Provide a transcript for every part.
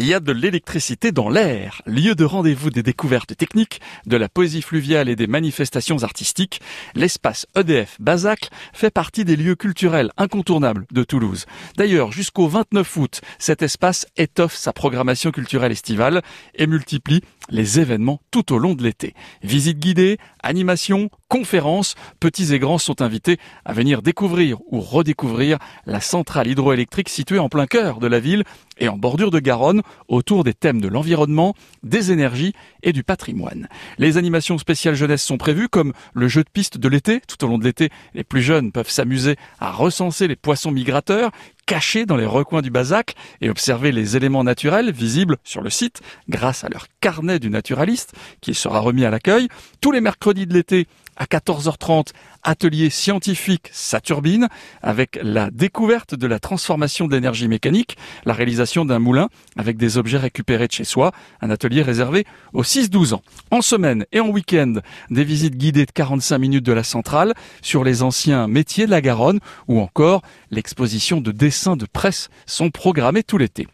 il y a de l'électricité dans l'air, lieu de rendez-vous des découvertes techniques, de la poésie fluviale et des manifestations artistiques. L'espace EDF Bazac fait partie des lieux culturels incontournables de Toulouse. D'ailleurs, jusqu'au 29 août, cet espace étoffe sa programmation culturelle estivale et multiplie les événements tout au long de l'été. Visites guidées, animations, conférences, petits et grands sont invités à venir découvrir ou redécouvrir la centrale hydroélectrique située en plein cœur de la ville et en bordure de Garonne autour des thèmes de l'environnement, des énergies et du patrimoine. Les animations spéciales jeunesse sont prévues comme le jeu de piste de l'été. Tout au long de l'été, les plus jeunes peuvent s'amuser à recenser les poissons migrateurs cachés dans les recoins du Bazac et observer les éléments naturels visibles sur le site grâce à leur carnet du naturaliste qui sera remis à l'accueil. Tous les mercredis de l'été, à 14h30, atelier scientifique Saturbine avec la découverte de la transformation de l'énergie mécanique, la réalisation d'un moulin avec des objets récupérés de chez soi, un atelier réservé aux 6-12 ans. En semaine et en week-end, des visites guidées de 45 minutes de la centrale sur les anciens métiers de la Garonne ou encore l'exposition de dessins de presse sont programmés tout l'été.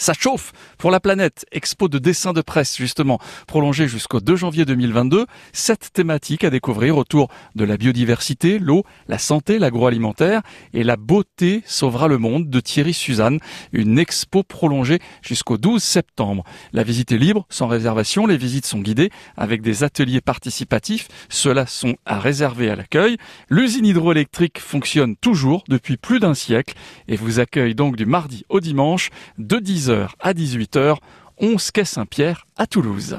Ça chauffe pour la planète. Expo de dessin de presse, justement, prolongée jusqu'au 2 janvier 2022. Sept thématiques à découvrir autour de la biodiversité, l'eau, la santé, l'agroalimentaire et la beauté sauvera le monde de Thierry Suzanne. Une expo prolongée jusqu'au 12 septembre. La visite est libre, sans réservation. Les visites sont guidées avec des ateliers participatifs. Ceux-là sont à réserver à l'accueil. L'usine hydroélectrique fonctionne toujours depuis plus d'un siècle et vous accueille donc du mardi au dimanche de 10 à 18h, 11 quai Saint-Pierre à Toulouse.